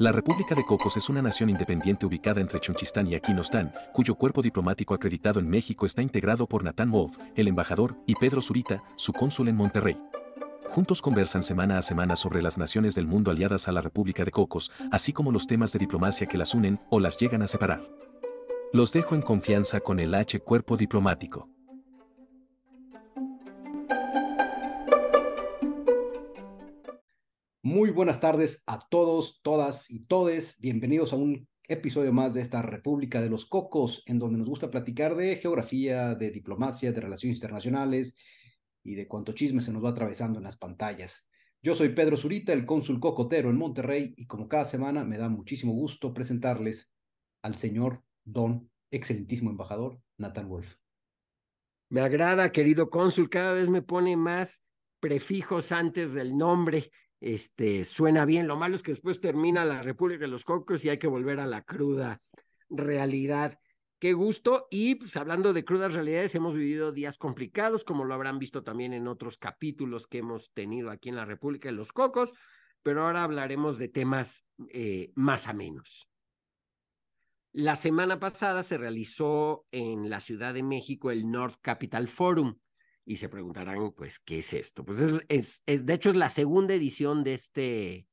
La República de Cocos es una nación independiente ubicada entre Chunchistán y Aquinostán, cuyo cuerpo diplomático acreditado en México está integrado por Natán Wolf, el embajador, y Pedro Zurita, su cónsul en Monterrey. Juntos conversan semana a semana sobre las naciones del mundo aliadas a la República de Cocos, así como los temas de diplomacia que las unen o las llegan a separar. Los dejo en confianza con el H Cuerpo Diplomático. Muy buenas tardes a todos, todas y todes. Bienvenidos a un episodio más de esta República de los Cocos, en donde nos gusta platicar de geografía, de diplomacia, de relaciones internacionales y de cuánto chisme se nos va atravesando en las pantallas. Yo soy Pedro Zurita, el cónsul cocotero en Monterrey, y como cada semana me da muchísimo gusto presentarles al señor don, excelentísimo embajador, Nathan Wolf. Me agrada, querido cónsul, cada vez me pone más prefijos antes del nombre este, suena bien. Lo malo es que después termina la República de los Cocos y hay que volver a la cruda realidad. Qué gusto. Y pues hablando de crudas realidades, hemos vivido días complicados, como lo habrán visto también en otros capítulos que hemos tenido aquí en la República de los Cocos, pero ahora hablaremos de temas eh, más a menos. La semana pasada se realizó en la Ciudad de México el North Capital Forum, y se preguntarán, pues, ¿qué es esto? Pues es, es, de hecho es la segunda edición de este,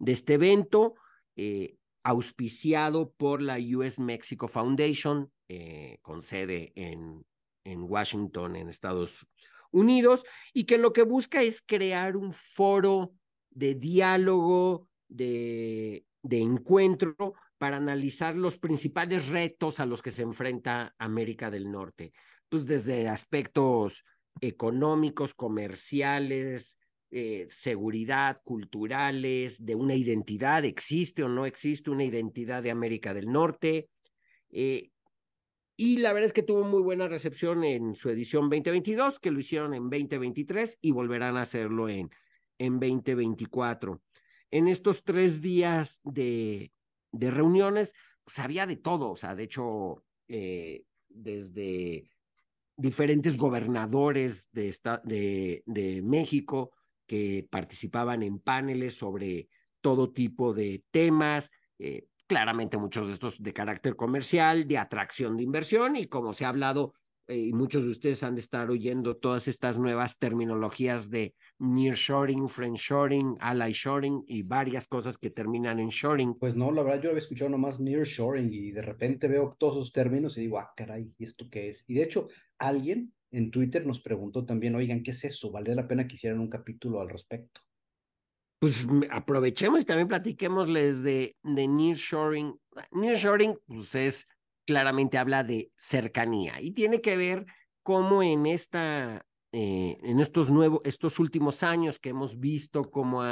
de este evento, eh, auspiciado por la US Mexico Foundation, eh, con sede en, en Washington, en Estados Unidos, y que lo que busca es crear un foro de diálogo, de, de encuentro para analizar los principales retos a los que se enfrenta América del Norte, pues desde aspectos económicos, comerciales, eh, seguridad, culturales, de una identidad, existe o no existe una identidad de América del Norte. Eh, y la verdad es que tuvo muy buena recepción en su edición 2022, que lo hicieron en 2023 y volverán a hacerlo en, en 2024. En estos tres días de, de reuniones, pues de todo, o sea, de hecho, eh, desde diferentes gobernadores de, de, de México que participaban en paneles sobre todo tipo de temas, eh, claramente muchos de estos de carácter comercial, de atracción de inversión y como se ha hablado eh, y muchos de ustedes han de estar oyendo todas estas nuevas terminologías de nearshoring, friendshoring, ally shoring y varias cosas que terminan en shoring. Pues no, la verdad yo había escuchado nomás nearshoring y de repente veo todos esos términos y digo, ah, caray, ¿y esto qué es? Y de hecho, alguien en Twitter nos preguntó también, oigan, ¿qué es eso? ¿Valdría la pena que hicieran un capítulo al respecto? Pues aprovechemos y también platiquémosles de, de nearshoring. Nearshoring, pues es claramente habla de cercanía y tiene que ver cómo en esta, eh, en estos nuevos, estos últimos años que hemos visto cómo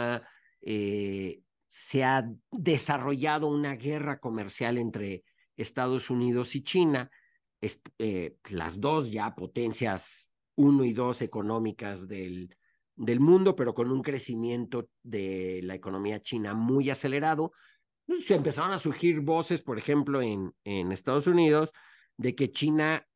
eh, se ha desarrollado una guerra comercial entre Estados Unidos y China, eh, las dos ya potencias uno y dos económicas del, del mundo, pero con un crecimiento de la economía china muy acelerado, pues, se empezaron a surgir voces, por ejemplo, en, en Estados Unidos, de que China,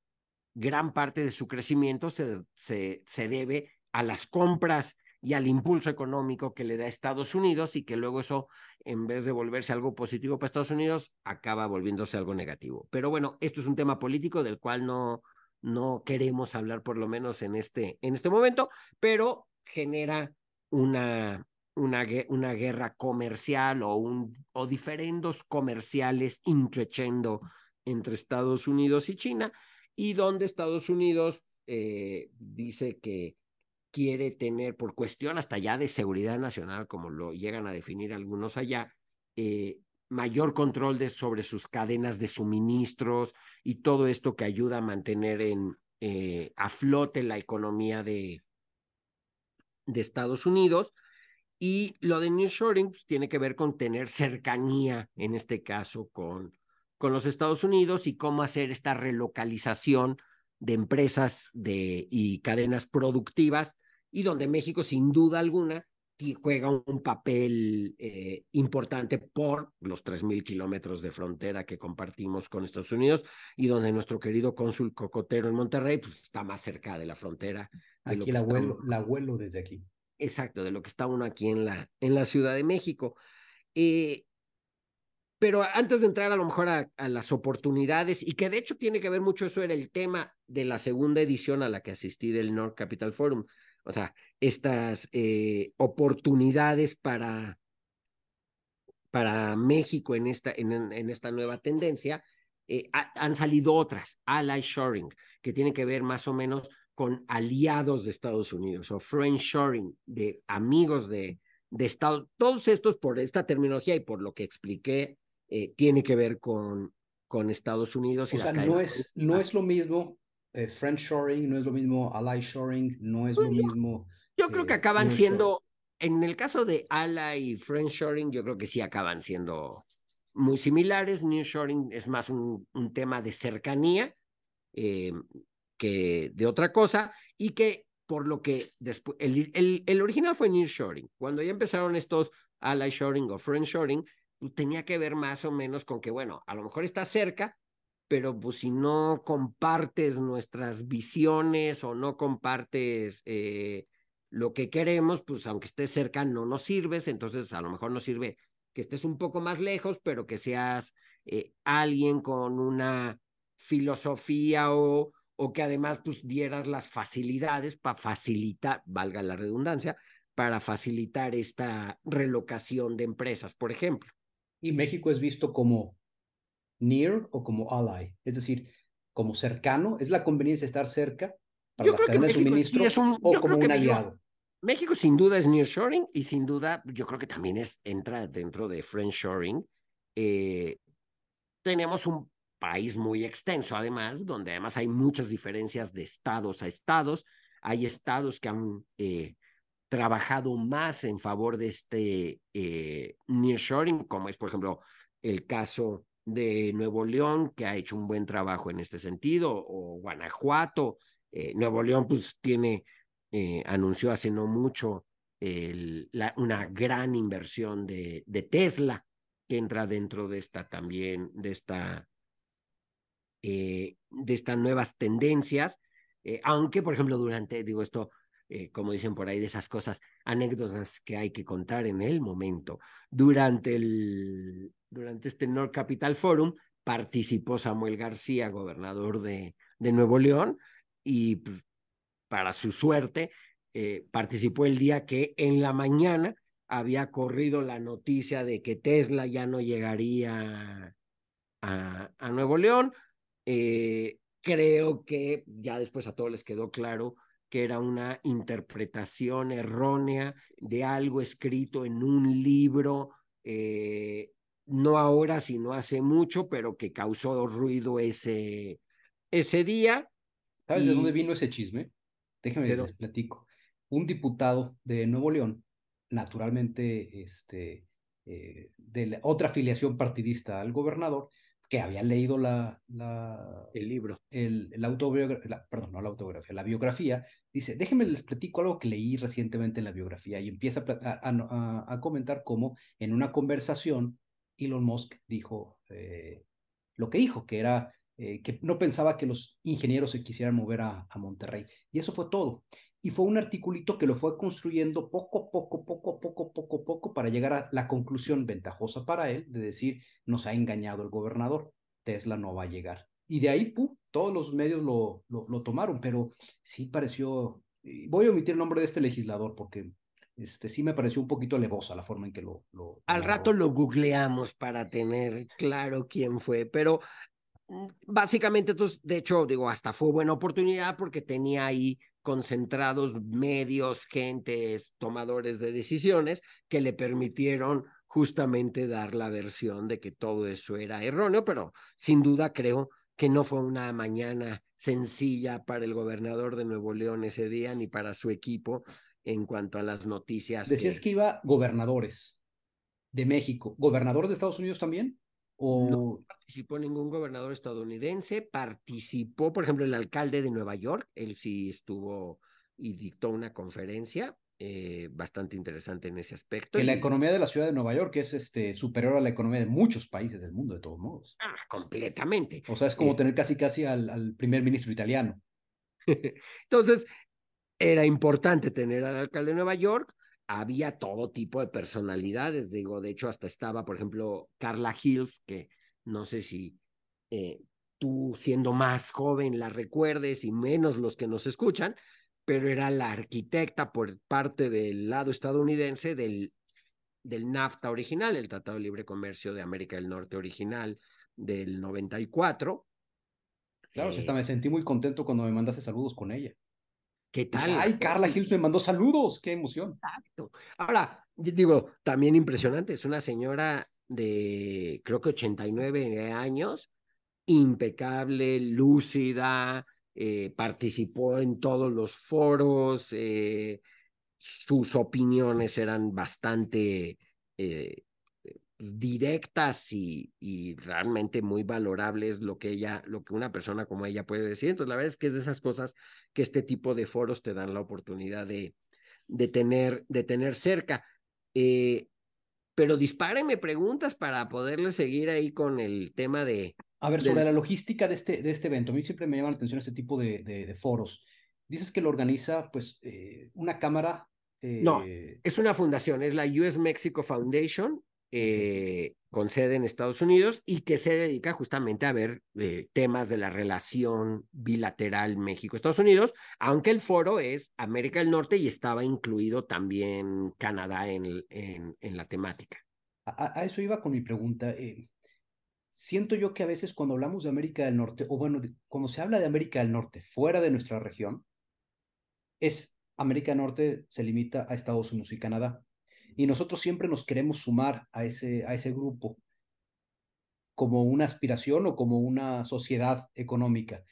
gran parte de su crecimiento se, se, se debe a las compras y al impulso económico que le da Estados Unidos y que luego eso, en vez de volverse algo positivo para Estados Unidos, acaba volviéndose algo negativo. Pero bueno, esto es un tema político del cual no, no queremos hablar por lo menos en este, en este momento, pero genera una, una, una guerra comercial o, un, o diferendos comerciales increciendo entre Estados Unidos y China, y donde Estados Unidos eh, dice que quiere tener, por cuestión hasta ya de seguridad nacional, como lo llegan a definir algunos allá, eh, mayor control de, sobre sus cadenas de suministros y todo esto que ayuda a mantener en, eh, a flote la economía de, de Estados Unidos. Y lo de nearshoring pues, tiene que ver con tener cercanía, en este caso, con, con los Estados Unidos y cómo hacer esta relocalización de empresas de, y cadenas productivas, y donde México, sin duda alguna, juega un papel eh, importante por los 3.000 kilómetros de frontera que compartimos con Estados Unidos y donde nuestro querido cónsul Cocotero en Monterrey pues, está más cerca de la frontera. aquí la, abuelo, la abuelo desde aquí. Exacto, de lo que está uno aquí en la, en la Ciudad de México. Eh, pero antes de entrar a lo mejor a, las oportunidades, y que de hecho tiene que ver mucho, eso era el tema de la segunda edición a la que asistí del North Capital Forum, o sea, estas eh, oportunidades para, para México en esta, en, esta nueva tendencia, eh, han salido otras, ally shoring, que tienen que ver más o menos con aliados de Estados Unidos o friend shoring, de amigos de, de Estados Todos estos, por esta terminología y por lo que expliqué eh, tiene que ver con, con Estados Unidos. Y o sea, no es, no es lo mismo eh, friend shoring, no es lo mismo ally shoring, no es lo pues mismo. Yo creo que acaban siendo, en el caso de ally y friend shoring, yo creo que sí acaban siendo muy similares. Nearshoring es más un, un tema de cercanía eh, que de otra cosa y que por lo que después, el, el, el original fue nearshoring. Cuando ya empezaron estos ally shoring o friend shoring, pues, tenía que ver más o menos con que, bueno, a lo mejor está cerca, pero pues si no compartes nuestras visiones o no compartes eh, lo que queremos, pues aunque estés cerca no nos sirves, entonces a lo mejor nos sirve que estés un poco más lejos, pero que seas eh, alguien con una filosofía o, o que además pues dieras las facilidades para facilitar, valga la redundancia, para facilitar esta relocación de empresas, por ejemplo y México es visto como near o como ally, es decir, como cercano, es la conveniencia de estar cerca para las cadenas de suministro o como un aliado. México sin duda es nearshoring y sin duda yo creo que también es, entra dentro de friendshoring. Eh, tenemos un país muy extenso además, donde además hay muchas diferencias de estados a estados. Hay estados que han eh, trabajado más en favor de este eh, nearshoring, como es, por ejemplo, el caso de Nuevo León, que ha hecho un buen trabajo en este sentido, o Guanajuato. Eh, Nuevo León, pues, tiene, eh, anunció hace no mucho una gran inversión de, de Tesla, que entra dentro de esta también, de esta, de estas nuevas tendencias. aunque, por ejemplo, durante, digo esto, eh, como dicen por ahí, de esas cosas, anécdotas que hay que contar en el momento. Durante, el, durante este North Capital Forum participó Samuel García, gobernador de, de Nuevo León, y pues, para su suerte, eh, participó el día que en la mañana había corrido la noticia de que Tesla ya no llegaría a, a Nuevo León. Eh, creo que ya después a todos les quedó claro que era una interpretación errónea de algo escrito en un libro, eh, no ahora, sino hace mucho, pero que causó ruido ese, ese día. ¿Sabes de dónde vino ese chisme? Déjame les platico. Un diputado de Nuevo León, naturalmente este, eh, de otra afiliación partidista al gobernador, que había leído la, la el libro, el, el autobiografía, perdón, no la autobiografía, la biografía, dice, déjenme les platico algo que leí recientemente en la biografía y empieza a, a, comentar cómo en una conversación Elon Musk dijo eh, lo que dijo, que era eh, que no pensaba que los ingenieros se quisieran mover a, a Monterrey. Y eso fue todo y fue un articulito que lo fue construyendo poco, poco, poco, poco, poco, poco para llegar a la conclusión ventajosa para él de decir, nos ha engañado el gobernador, Tesla no va a llegar. Y de ahí, todos los medios lo, lo, tomaron, pero sí pareció, voy a omitir el nombre de este legislador porque este, sí me pareció un poquito levosa la forma en que lo... lo Al rato lo googleamos para tener claro quién fue, pero mm, básicamente, entonces, de hecho, digo, hasta fue buena oportunidad porque tenía ahí concentrados medios, gentes, tomadores de decisiones que le permitieron justamente dar la versión de que todo eso era erróneo, pero sin duda creo que no fue una mañana sencilla para el gobernador de Nuevo León ese día ni para su equipo en cuanto a las noticias. Decías que, iba gobernadores de México, gobernador de Estados Unidos también. No participó ningún gobernador estadounidense, participó, por ejemplo, el alcalde de Nueva York, él sí estuvo y dictó una conferencia eh, bastante interesante en ese aspecto. En la economía de la ciudad de Nueva York es este, superior a la economía de muchos países del mundo, de todos modos. Ah, completamente. O sea, es como tener casi casi al, al primer ministro italiano. Entonces, era importante tener al alcalde de Nueva York, había todo tipo de personalidades, digo, de hecho hasta estaba, por ejemplo, Carla Hills, que no sé si eh, tú siendo más joven la recuerdes y menos los que nos escuchan, pero era la arquitecta por parte del lado estadounidense del, del NAFTA original, el Tratado de Libre Comercio de América del Norte original del 94. Claro, eh, me sentí muy contento cuando me mandaste saludos con ella. ¿Qué tal? Ay, Carla Hills me mandó saludos, qué emoción. Exacto. Ahora, digo, también impresionante, es una señora de creo que 89 años, impecable, lúcida, eh, participó en todos los foros, eh, sus opiniones eran bastante eh, directas y, y, realmente muy valorables lo que ella, lo que una persona como ella puede decir. Entonces, la verdad es que es de esas cosas que este tipo de foros te dan la oportunidad de, de, tener, de tener cerca. pero dispárenme preguntas para poderle seguir ahí con el tema de, a ver, sobre la logística de este, de este evento, a mí siempre me llama la atención este tipo de, de, foros. Dices que lo organiza, pues, eh, una cámara. No, eh, es una fundación, es la US Mexico Foundation, eh, con sede en Estados Unidos y que se dedica justamente a ver temas de la relación bilateral México-Estados Unidos, aunque el foro es América del Norte y estaba incluido también Canadá en, en, la temática. A, a, eso iba con mi pregunta siento yo que a veces cuando hablamos de América del Norte, o bueno, cuando se habla de América del Norte fuera de nuestra región, es América del Norte se limita a Estados Unidos y Canadá. Y nosotros siempre nos queremos sumar a ese, a ese grupo como una aspiración o como una sociedad económica.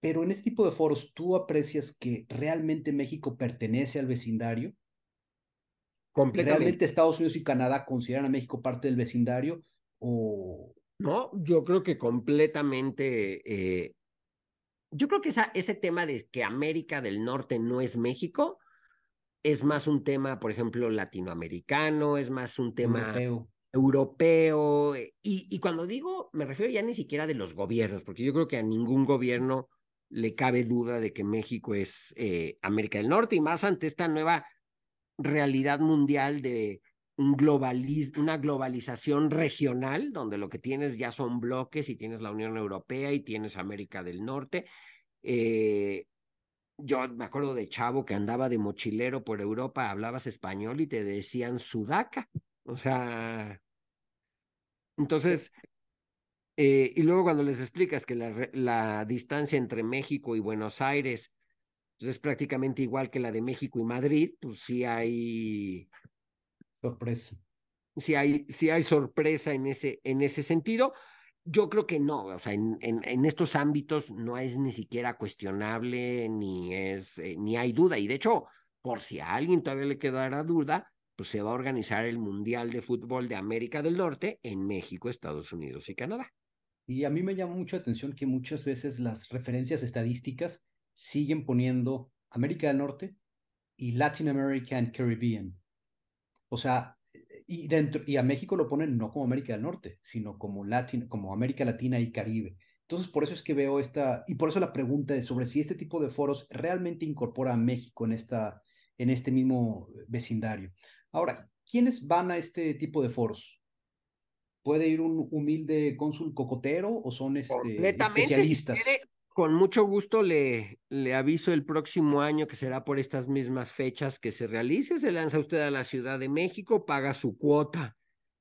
Pero en este tipo de foros, ¿tú aprecias que realmente México pertenece al vecindario? Completamente. ¿Realmente Estados Unidos y Canadá consideran a México parte del vecindario? ¿O, no, yo creo que completamente. Eh, yo creo que esa, ese tema de que América del Norte no es México es más un tema, por ejemplo, latinoamericano, es más un tema europeo. Eh, y, y cuando digo, me refiero ya ni siquiera de los gobiernos, porque yo creo que a ningún gobierno le cabe duda de que México es eh, América del Norte y más ante esta nueva realidad mundial de un una globalización regional, donde lo que tienes ya son bloques y tienes la Unión Europea y tienes América del Norte. Eh, yo me acuerdo de Chavo que andaba de mochilero por Europa, hablabas español y te decían sudaca. O sea, entonces, eh, y luego cuando les explicas que la, la, distancia entre México y Buenos Aires pues es prácticamente igual que la de México y Madrid, pues sí hay Sorpresa. Si hay, si hay sorpresa en ese, en ese sentido, yo creo que no, o sea, en, estos ámbitos no es ni siquiera cuestionable, ni es, eh, ni hay duda. Y de hecho, por si a alguien todavía le quedara duda, pues se va a organizar el Mundial de Fútbol de América del Norte en México, Estados Unidos y Canadá. Y a mí me llama mucho la atención que muchas veces las referencias estadísticas siguen poniendo América del Norte y Latin America and Caribbean. O sea, y, dentro, y a México lo ponen no como América del Norte, sino como, Latin, como América Latina y Caribe. Entonces, por eso es que veo esta, y por eso la pregunta es sobre si este tipo de foros realmente incorpora a México en, esta, en este mismo vecindario. Ahora, ¿quiénes van a este tipo de foros? ¿Puede ir un humilde cónsul cocotero o son este, especialistas? Con mucho gusto le, le aviso el próximo año que será por estas mismas fechas que se realice. Se lanza usted a la Ciudad de México, paga su cuota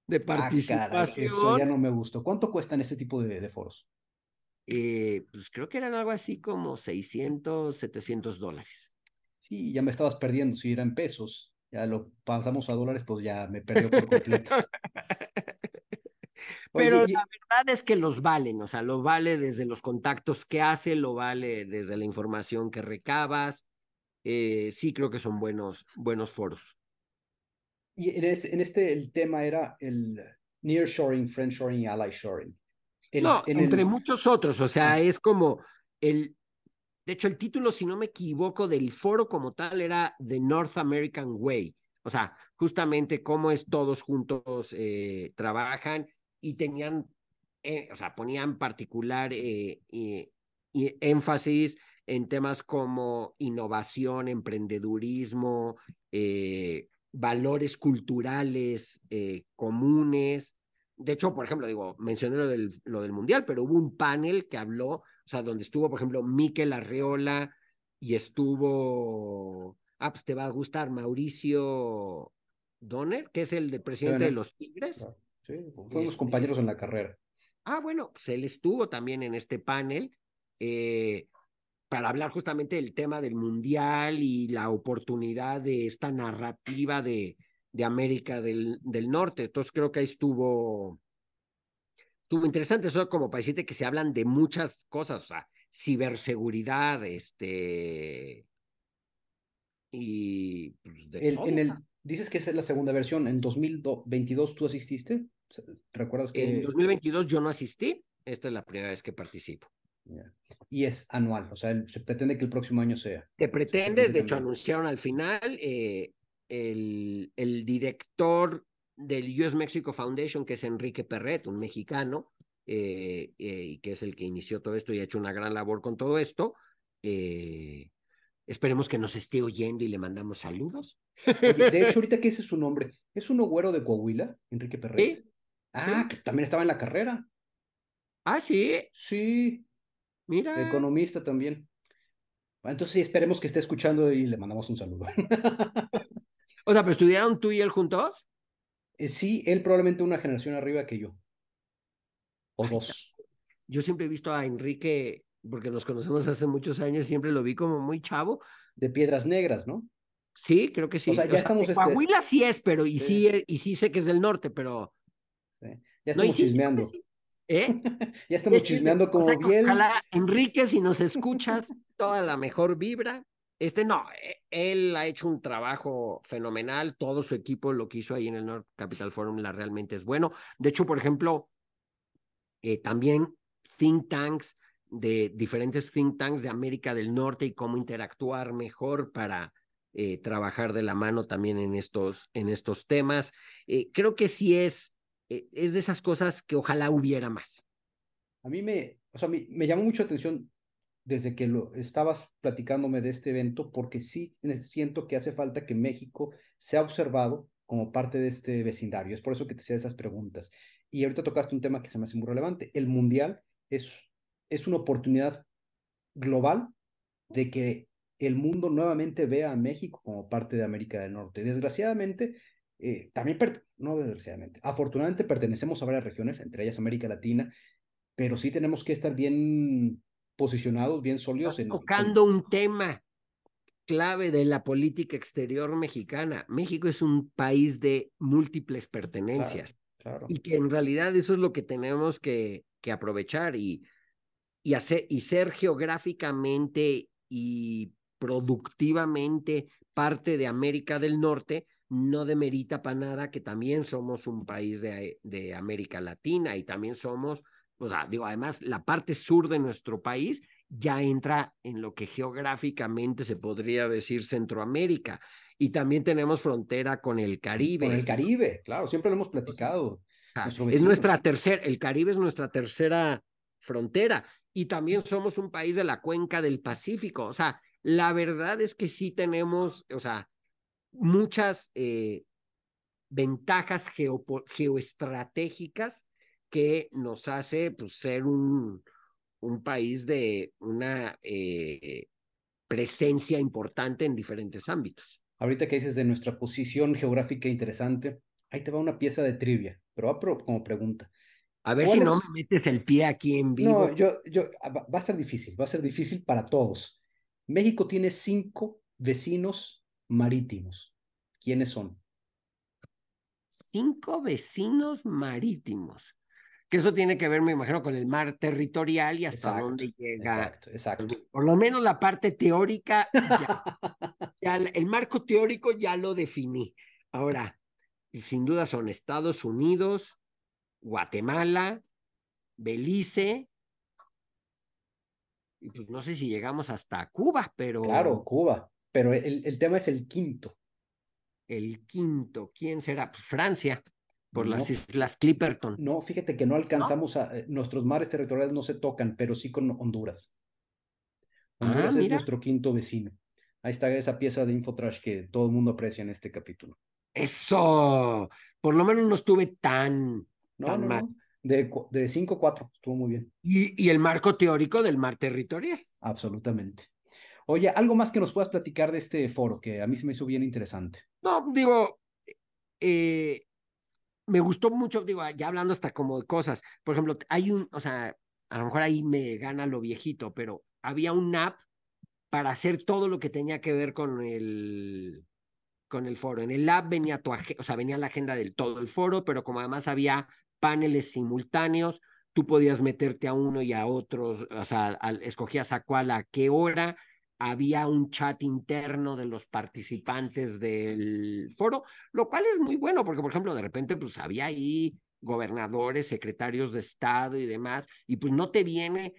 de ah, participación. eso ya no me gustó. ¿Cuánto cuestan este tipo de, foros? Eh, pues creo que eran algo así como 600, 700 dólares. Sí, ya me estabas perdiendo. Si eran pesos, ya lo pasamos a dólares, pues ya me perdió por completo. Pero la verdad es que los valen, o sea, lo vale desde los contactos que hace, lo vale desde la información que recabas. Eh, sí creo que son buenos, buenos foros. Y en este, en este el tema era el nearshoring, friendshoring y ally shoring. no, entre muchos otros, o sea, ah. es como el, de hecho el título, si no me equivoco, del foro como tal era The North American Way. O sea, justamente cómo es todos juntos eh, trabajan y tenían, eh, o sea, ponían particular eh, énfasis en temas como innovación, emprendedurismo, eh, valores culturales eh, comunes. De hecho, por ejemplo, digo, mencioné lo del, lo del Mundial, pero hubo un panel que habló, o sea, donde estuvo, por ejemplo, Miquel Arreola y estuvo, ah, pues te va a gustar, Mauricio Donner, que es el de presidente de los Tigres. Sí, fuimos este compañeros en la carrera. Ah, bueno, pues él estuvo también en este panel. Eh, para hablar justamente del tema del mundial y la oportunidad de esta narrativa de, de América del, del Norte. Entonces creo que ahí estuvo, estuvo interesante eso como para decirte que se hablan de muchas cosas, o sea, ciberseguridad, este... Y pues, en el, dices que esa es la segunda versión. ¿En 2022 tú asististe? ¿Recuerdas que...? En 2022 yo no asistí. Esta es la primera vez que participo. Y es anual, o sea, se pretende que el próximo año sea. Se pretende, de hecho anunciaron al final, eh, el, el, director del US Mexico Foundation, que es Enrique Perret, un mexicano, eh, eh, y que es el que inició todo esto y ha hecho una gran labor con todo esto. Esperemos que nos esté oyendo y le mandamos saludos. de hecho, ahorita que ese es su nombre, ¿es un güero de Coahuila, Enrique Perret? Ah, que también estaba en la carrera. Ah, sí. Sí, Mira. Economista también. Entonces sí, esperemos que esté escuchando y le mandamos un saludo. o sea, pero estudiaron tú y él juntos. Eh, sí, él probablemente una generación arriba que yo. O dos. Yo siempre he visto a Enrique, porque nos conocemos hace muchos años, siempre lo vi como muy chavo. De piedras negras, ¿no? Sí, creo que sí. O sea, ya estamos. Este Coahuila sí es, pero y sí. y sí sé que es del norte, pero. Ya estamos chismeando. ¿Eh? ya estamos chismeando como bien. Ojalá, Enrique, si nos escuchas, toda la mejor vibra. Este no, e, él ha hecho un trabajo fenomenal, todo su equipo lo que hizo ahí en el North Capital Forum la realmente es bueno. De hecho, por ejemplo, eh, también think tanks de diferentes think tanks de América del Norte y cómo interactuar mejor para eh, trabajar de la mano también en estos, en estos temas. Eh, creo que sí es e, es de esas cosas que ojalá hubiera más. A mí me, o sea, me, me llamó mucho atención desde que lo estabas platicándome de este evento, porque sí siento que hace falta que México sea observado como parte de este vecindario. Es por eso que te hacía esas preguntas. Y ahorita tocaste un tema que se me hace muy relevante. El Mundial es, es una oportunidad global de que el mundo nuevamente vea a México como parte de América del Norte. Desgraciadamente, eh, también, no desgraciadamente, afortunadamente pertenecemos a varias regiones, entre ellas América Latina, pero sí tenemos que estar bien posicionados, bien sólidos. En, tocando un tema clave de la política exterior mexicana. México es un país de múltiples pertenencias. Y que en realidad eso es lo que tenemos que, que aprovechar y, y, hacer, y ser geográficamente y productivamente parte de América del Norte, no demerita para nada que también somos un país de, de América Latina y también somos, o sea, digo, además la parte sur de nuestro país ya entra en lo que geográficamente se podría decir Centroamérica y también tenemos frontera con el Caribe. Con el Caribe, claro, siempre lo hemos platicado. es nuestra tercera, el Caribe es nuestra tercera frontera y también somos un país de la cuenca del Pacífico, o sea, la verdad es que sí tenemos, o sea, muchas eh, ventajas geoestratégicas que nos hace pues, ser un, un país de una eh, presencia importante en diferentes ámbitos. Ahorita que dices de nuestra posición geográfica interesante, ahí te va una pieza de trivia, pero como pregunta. A ver si no me metes el pie aquí en vivo. No, yo, yo, va a ser difícil, va a ser difícil para todos. México tiene cinco vecinos marítimos. ¿Quiénes son? Cinco vecinos marítimos. Que eso tiene que ver, me imagino, con el mar territorial y hasta dónde llega. Exacto, exacto. Por lo menos la parte teórica, el marco teórico ya lo definí. Ahora, sin duda son Estados Unidos, Guatemala, Belice, y pues no sé si llegamos hasta Cuba, pero. Claro, Cuba. Pero el, el tema es el quinto. El quinto, ¿quién será? Pues Francia, por las islas Clipperton. No, fíjate que no alcanzamos a. Eh, nuestros mares territoriales no se tocan, pero sí con Honduras. Honduras ah, es nuestro quinto vecino. Ahí está esa pieza de Infotrash que todo el mundo aprecia en este capítulo. Eso, por lo menos no estuve tan, No, tan no, mal. De, de 5-4, estuvo muy bien. Y, y el marco teórico del mar territorial. Absolutamente. Oye, algo más que nos puedas platicar de este foro que a mí se me hizo bien interesante. No, digo, eh, me gustó mucho, digo, ya hablando hasta como de cosas. Por ejemplo, hay un, o sea, a lo mejor ahí me gana lo viejito, pero había un app para hacer todo lo que tenía que ver con el, con el foro. En el app venía tu, o sea, venía la agenda del todo el foro, pero como además había paneles simultáneos, tú podías meterte a uno y a otros, o sea, escogías a cuál, a qué hora. Había un chat interno de los participantes del foro, lo cual es muy bueno, porque, por ejemplo, de repente, pues había ahí gobernadores, secretarios de Estado y demás, y pues no te viene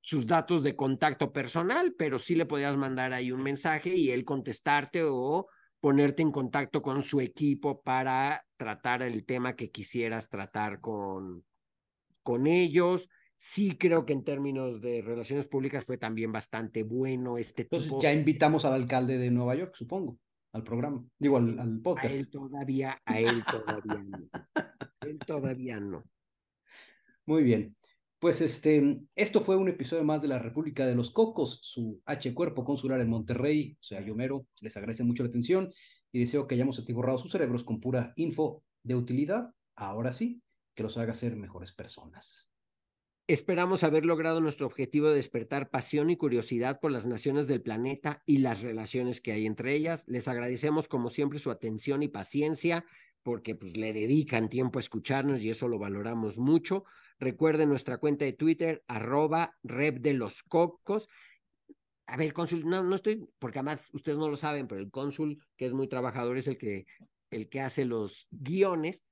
sus datos de contacto personal, pero sí le podías mandar ahí un mensaje y él contestarte o ponerte en contacto con su equipo para tratar el tema que quisieras tratar con, con ellos. Sí creo que en términos de relaciones públicas fue también bastante bueno este Entonces tipo. ya invitamos al alcalde de Nueva York, supongo, al programa, digo, al, al A podcast. él todavía, a él todavía no. Él todavía no. Muy bien. Pues este, esto fue un episodio más de la República de los Cocos, su H Cuerpo Consular en Monterrey. O sea, Yomero, les agradece mucho la atención y deseo que hayamos atiborrado sus cerebros con pura info de utilidad. Ahora sí, que los haga ser mejores personas. Esperamos haber logrado nuestro objetivo de despertar pasión y curiosidad por las naciones del planeta y las relaciones que hay entre ellas. Les agradecemos como siempre su atención y paciencia porque pues le dedican tiempo a escucharnos y eso lo valoramos mucho. Recuerden nuestra cuenta de Twitter, arroba rep de los cocos. A ver, cónsul, no, no estoy, porque además ustedes no lo saben, pero el cónsul, que es muy trabajador, es el que, el que hace los guiones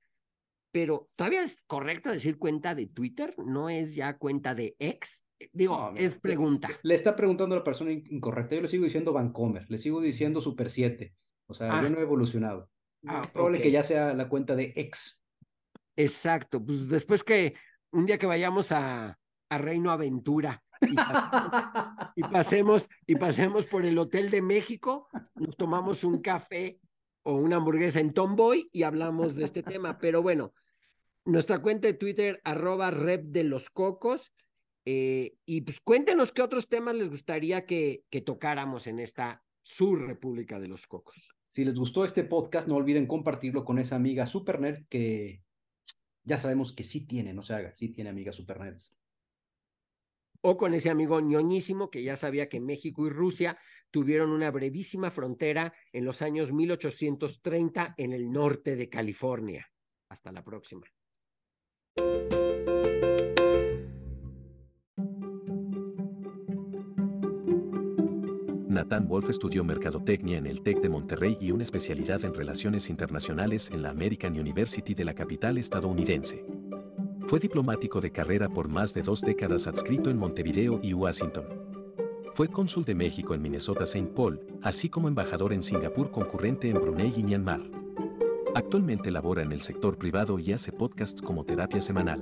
pero todavía es correcto decir cuenta de Twitter, no es ya cuenta de ex. Digo, No, es pregunta. Le está preguntando a la persona in- incorrecta. Yo le sigo diciendo Vancomer, le sigo diciendo Super 7. O sea, Ah. yo no he evolucionado. Ah, Es probable que ya sea la cuenta de ex. Exacto, pues después que un día que vayamos a, a Reino Aventura y, pa- y pasemos y pasemos por el Hotel de México, nos tomamos un café o una hamburguesa en Tomboy y hablamos de este tema. Pero bueno, nuestra cuenta de Twitter, arroba rep de los cocos. eh, y pues cuéntenos qué otros temas les gustaría que, que tocáramos en esta sur República de los Cocos. Si les gustó este podcast, no olviden compartirlo con esa amiga super nerd que ya sabemos que sí tiene, no se haga, sí tiene amigas super nerds. O con ese amigo ñoñísimo que ya sabía que México y Rusia tuvieron una brevísima frontera en los años 1830 en el norte de California. Hasta la próxima. Nathan Wolf estudió mercadotecnia en el TEC de Monterrey y una especialidad en relaciones internacionales en la American University de la capital estadounidense. Fue diplomático de carrera por más de dos décadas adscrito en Montevideo y Washington. Fue cónsul de México en Minnesota-St. Paul, así como embajador en Singapur concurrente en Brunei y Myanmar. Actualmente labora en el sector privado y hace podcasts como terapia semanal.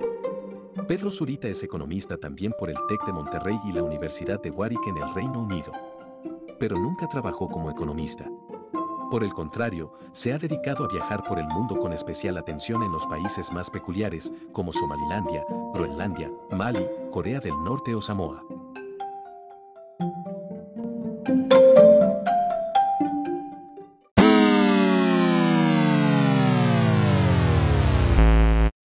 Pedro Zurita es economista también por el TEC de Monterrey y la Universidad de Warwick en el Reino Unido. Pero nunca trabajó como economista. Por el contrario, se ha dedicado a viajar por el mundo con especial atención en los países más peculiares, como Somalilandia, Groenlandia, Mali, Corea del Norte o Samoa.